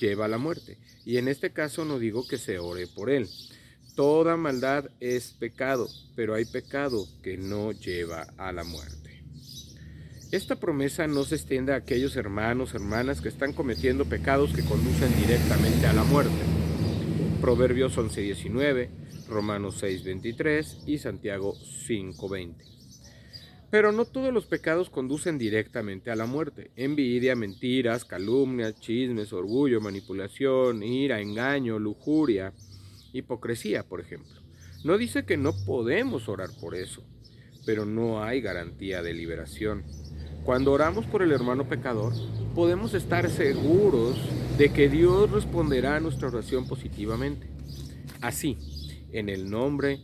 lleva a la muerte. Y en este caso no digo que se ore por él. Toda maldad es pecado, pero hay pecado que no lleva a la muerte. Esta promesa no se extiende a aquellos hermanos, hermanas que están cometiendo pecados que conducen directamente a la muerte. Proverbios 11:19, Romanos 6:23 y Santiago 5:20. Pero no todos los pecados conducen directamente a la muerte. Envidia, mentiras, calumnias, chismes, orgullo, manipulación, ira, engaño, lujuria, hipocresía, por ejemplo. No dice que no podemos orar por eso, pero no hay garantía de liberación. Cuando oramos por el hermano pecador, podemos estar seguros de que Dios responderá a nuestra oración positivamente. Así, en el nombre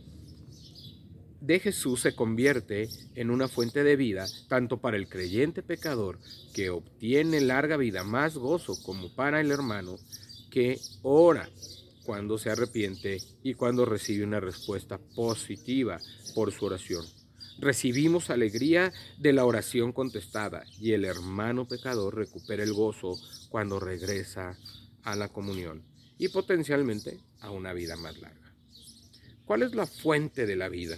de Jesús se convierte en una fuente de vida tanto para el creyente pecador que obtiene larga vida, más gozo como para el hermano que ora cuando se arrepiente y cuando recibe una respuesta positiva por su oración. Recibimos alegría de la oración contestada y el hermano pecador recupera el gozo cuando regresa a la comunión y potencialmente a una vida más larga. ¿Cuál es la fuente de la vida?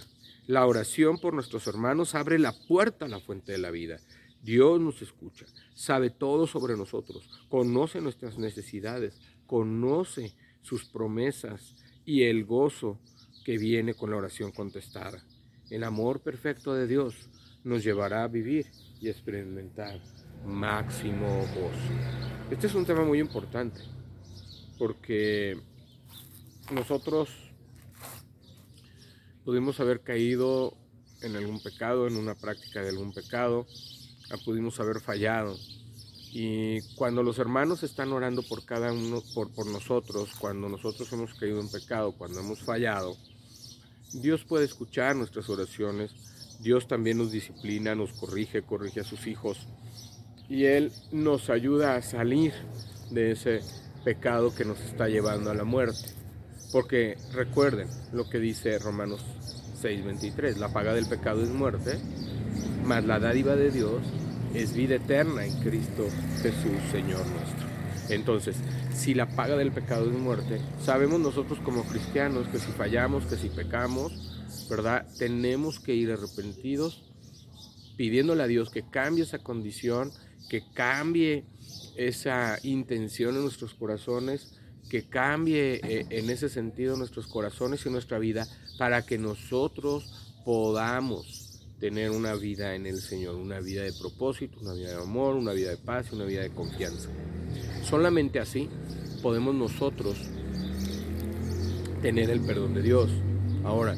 La oración por nuestros hermanos abre la puerta a la fuente de la vida. Dios nos escucha, sabe todo sobre nosotros, conoce nuestras necesidades, conoce sus promesas y el gozo que viene con la oración contestada. El amor perfecto de Dios nos llevará a vivir y experimentar máximo gozo. Este es un tema muy importante porque nosotros Pudimos haber caído en algún pecado, en una práctica de algún pecado, pudimos haber fallado. Y cuando los hermanos están orando por cada uno, por nosotros, cuando nosotros hemos caído en pecado, cuando hemos fallado, Dios puede escuchar nuestras oraciones. Dios también nos disciplina, nos corrige, corrige a sus hijos. Y Él nos ayuda a salir de ese pecado que nos está llevando a la muerte. Porque recuerden lo que dice Romanos 6:23, la paga del pecado es muerte, mas la dádiva de Dios es vida eterna en Cristo Jesús, Señor nuestro. Entonces, si la paga del pecado es muerte, sabemos nosotros como cristianos que si fallamos, que si pecamos, ¿verdad? Tenemos que ir arrepentidos, pidiéndole a Dios que cambie esa condición, que cambie esa intención en nuestros corazones, que cambie eh, en ese sentido nuestros corazones y nuestra vida para que nosotros podamos tener una vida en el Señor, una vida de propósito, una vida de amor, una vida de paz y una vida de confianza. Solamente así podemos nosotros tener el perdón de Dios. Ahora,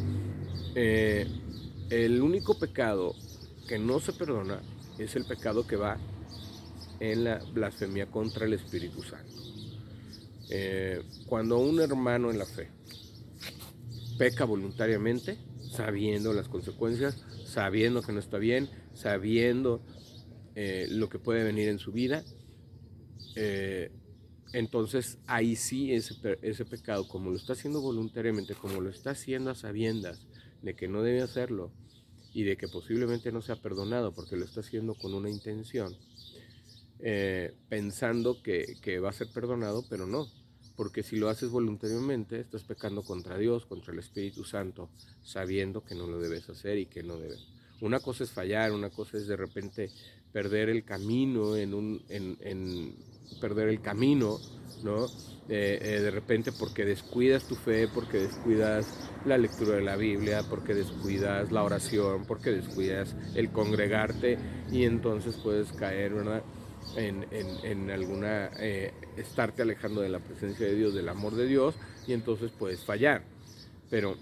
eh, el único pecado que no se perdona es el pecado que va en la blasfemia contra el Espíritu Santo. Eh, cuando un hermano en la fe peca voluntariamente, sabiendo las consecuencias, sabiendo que no está bien, sabiendo eh, lo que puede venir en su vida, eh, entonces ahí sí ese, ese pecado, como lo está haciendo voluntariamente, como lo está haciendo a sabiendas de que no debe hacerlo y de que posiblemente no sea perdonado porque lo está haciendo con una intención, pensando que, que va a ser perdonado, pero no, porque si lo haces voluntariamente, estás pecando contra Dios, contra el Espíritu Santo, sabiendo que no lo debes hacer y que no debes. Una cosa es fallar, una cosa es de repente perder el camino en un, en, perder el camino, ¿no? Eh, eh, de repente porque descuidas tu fe, porque descuidas la lectura de la Biblia, porque descuidas la oración, porque descuidas el congregarte y entonces puedes caer, ¿verdad? En, alguna, eh, estarte alejando de la presencia de Dios, del amor de Dios, y entonces puedes fallar. Pero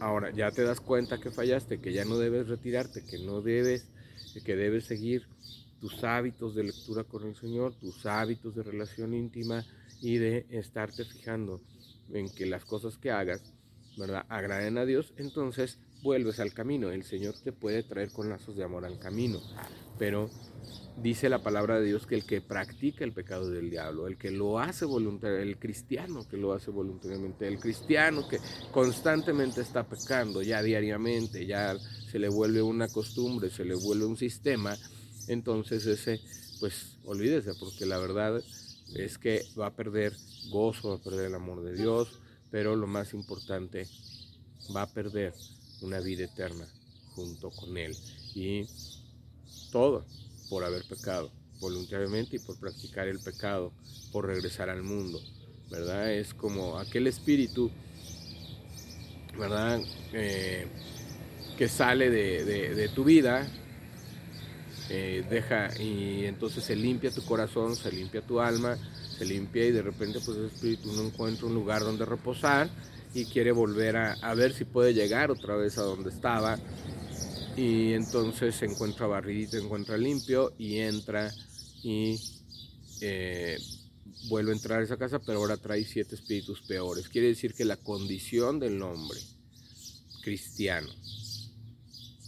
ahora ya te das cuenta que fallaste, que ya no debes retirarte, que no debes, que debes seguir tus hábitos de lectura con el Señor, tus hábitos de relación íntima y de estarte fijando en que las cosas que hagas, ¿verdad? Agraden a Dios, entonces vuelves al camino. El Señor te puede traer con lazos de amor al camino, pero dice la palabra de Dios que el que practica el pecado del diablo, el que lo hace voluntariamente, el cristiano que lo hace voluntariamente, el cristiano que constantemente está pecando ya diariamente, ya se le vuelve una costumbre, se le vuelve un sistema, entonces ese, pues olvídese, porque la verdad es que va a perder gozo, va a perder el amor de Dios, pero lo más importante, va a perder una vida eterna junto con Él. Y todo por haber pecado voluntariamente y por practicar el pecado, por regresar al mundo, ¿verdad? Es como aquel espíritu, ¿verdad? Eh, que sale de, tu vida, eh, deja y entonces se limpia tu corazón, se limpia tu alma, se limpia y de repente pues el espíritu no encuentra un lugar donde reposar y quiere volver a, a ver si puede llegar otra vez a donde estaba y entonces se encuentra barridito, encuentra limpio y entra y eh, vuelve a entrar a esa casa, pero ahora trae siete espíritus peores. Quiere decir que la condición del hombre cristiano,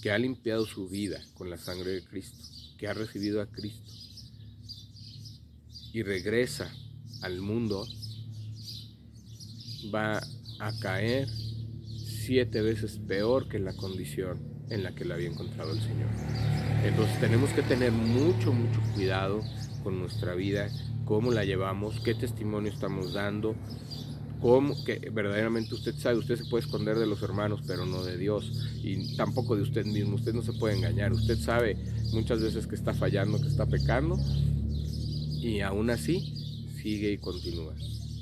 que ha limpiado su vida con la sangre de Cristo, que ha recibido a Cristo y regresa al mundo, va a caer siete veces peor que la condición en la que lo había encontrado el Señor. Entonces tenemos que tener mucho, mucho cuidado con nuestra vida, cómo la llevamos, qué testimonio estamos dando, cómo que verdaderamente usted sabe, usted se puede esconder de los hermanos, pero no de Dios y tampoco de usted mismo. Usted no se puede engañar. Usted sabe muchas veces que está fallando, que está pecando y aún así sigue y continúa.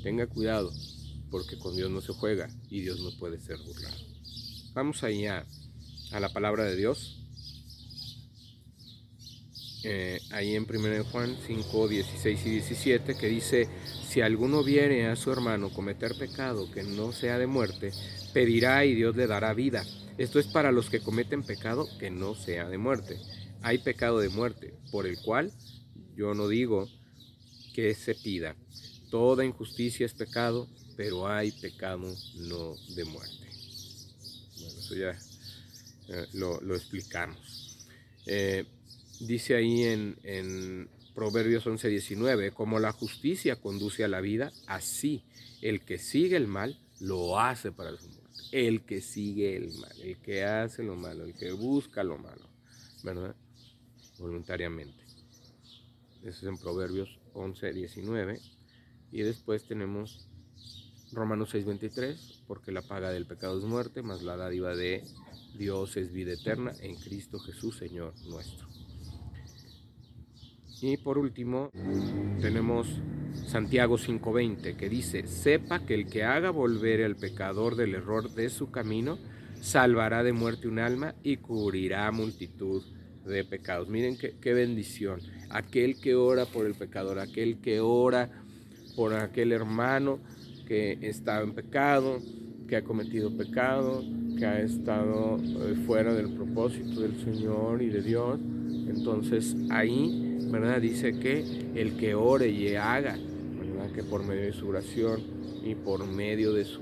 Tenga cuidado porque con Dios no se juega y Dios no puede ser burlado. Vamos allá a la palabra de Dios. Eh, ahí en 1 Juan 5, 16 y 17, que dice, si alguno viere a su hermano cometer pecado que no sea de muerte, pedirá y Dios le dará vida. Esto es para los que cometen pecado que no sea de muerte. Hay pecado de muerte, por el cual yo no digo que se pida. Toda injusticia es pecado, pero hay pecado no de muerte. Bueno, eso ya eh, lo, explicamos. Eh, dice ahí en, en Proverbios 11:19, como la justicia conduce a la vida, así el que sigue el mal lo hace para su muerte. El que sigue el mal, el que hace lo malo, el que busca lo malo, ¿verdad? Voluntariamente. Eso es en Proverbios 11:19. Y después tenemos Romanos 6:23, porque la paga del pecado es muerte, más la dádiva de Dios es vida eterna en Cristo Jesús, Señor nuestro. Y por último, tenemos Santiago 5:20, que dice, sepa que el que haga volver al pecador del error de su camino, salvará de muerte un alma y cubrirá multitud de pecados. Miren qué, qué bendición. Aquel que ora por el pecador, aquel que ora por aquel hermano, que está en pecado, que ha cometido pecado, que ha estado eh, fuera del propósito del Señor y de Dios. Entonces ahí, ¿verdad? Dice que el que ore y haga, ¿verdad? Que por medio de su oración y por medio de su,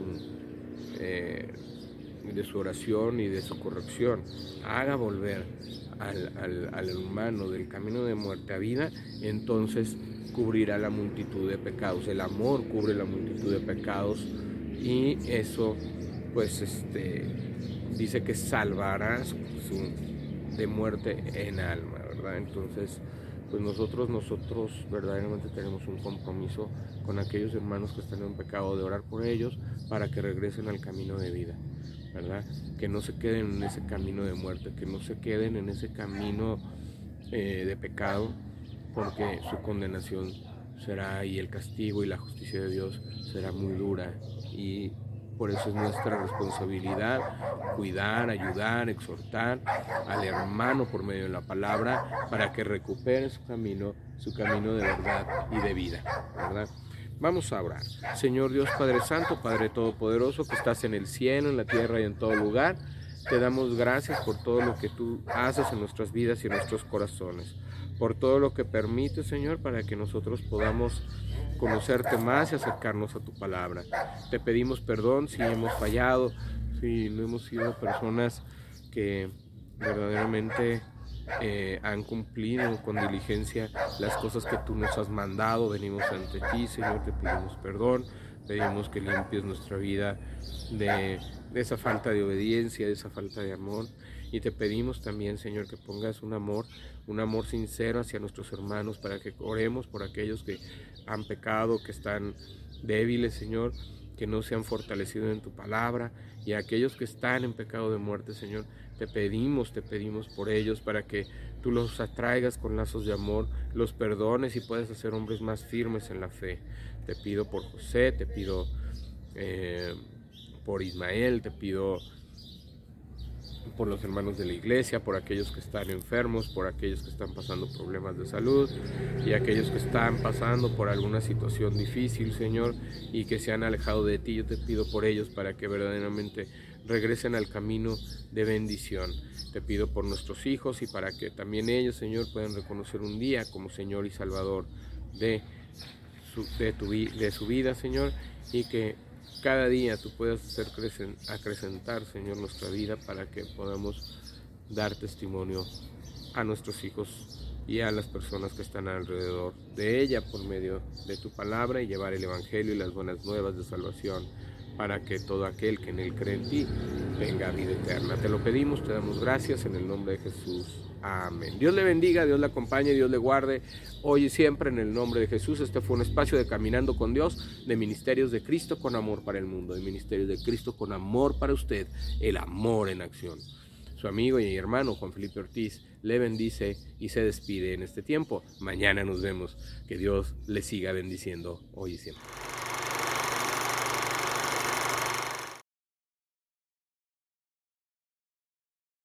eh, de su oración y de su corrección, haga volver al, al, al hermano del camino de muerte a vida, entonces cubrirá la multitud de pecados. El amor cubre la multitud de pecados y eso pues este dice que salvará su, de muerte en alma, ¿verdad? Entonces, pues nosotros, nosotros verdaderamente tenemos un compromiso con aquellos hermanos que están en pecado de orar por ellos para que regresen al camino de vida, ¿verdad? Que no se queden en ese camino de muerte, que no se queden en ese camino eh, de pecado, porque su condenación será y el castigo y la justicia de Dios será muy dura y por eso es nuestra responsabilidad cuidar, ayudar, exhortar al hermano por medio de la palabra para que recupere su camino, su camino de verdad y de vida. Vamos a orar. Señor Dios Padre Santo, Padre Todopoderoso, que estás en el cielo, en la tierra y en todo lugar, te damos gracias por todo lo que tú haces en nuestras vidas y en nuestros corazones por todo lo que permite, Señor, para que nosotros podamos conocerte más y acercarnos a tu palabra. Te pedimos perdón si hemos fallado, si no hemos sido personas que verdaderamente eh, han cumplido con diligencia las cosas que tú nos has mandado. Venimos ante ti, Señor, te pedimos perdón, pedimos que limpies nuestra vida de, de esa falta de obediencia, de esa falta de amor. Y te pedimos también, Señor, que pongas un amor, un amor sincero hacia nuestros hermanos, para que oremos por aquellos que han pecado, que están débiles, Señor, que no se han fortalecido en tu palabra, y a aquellos que están en pecado de muerte, Señor, te pedimos, te pedimos por ellos para que tú los atraigas con lazos de amor, los perdones y puedas hacer hombres más firmes en la fe. Te pido por José, te pido eh, por Ismael, te pido por los hermanos de la iglesia, por aquellos que están enfermos, por aquellos que están pasando problemas de salud y aquellos que están pasando por alguna situación difícil, Señor, y que se han alejado de ti. Yo te pido por ellos para que verdaderamente regresen al camino de bendición. Te pido por nuestros hijos y para que también ellos, Señor, puedan reconocer un día como Señor y Salvador de su, de su vida, Señor, y que cada día tú puedas hacer acrecentar, Señor, nuestra vida para que podamos dar testimonio a nuestros hijos y a las personas que están alrededor de ella por medio de tu palabra y llevar el Evangelio y las buenas nuevas de salvación para que todo aquel que en él cree en ti tenga vida eterna. Te lo pedimos, te damos gracias en el nombre de Jesús. Amén. Dios le bendiga, Dios le acompañe, Dios le guarde hoy y siempre en el nombre de Jesús. Este fue un espacio de Caminando con Dios, de Ministerios de Cristo con amor para el mundo, de Ministerios de Cristo con amor para usted, el amor en acción. Su amigo y hermano Juan Felipe Ortiz le bendice y se despide en este tiempo. Mañana nos vemos. Que Dios le siga bendiciendo hoy y siempre.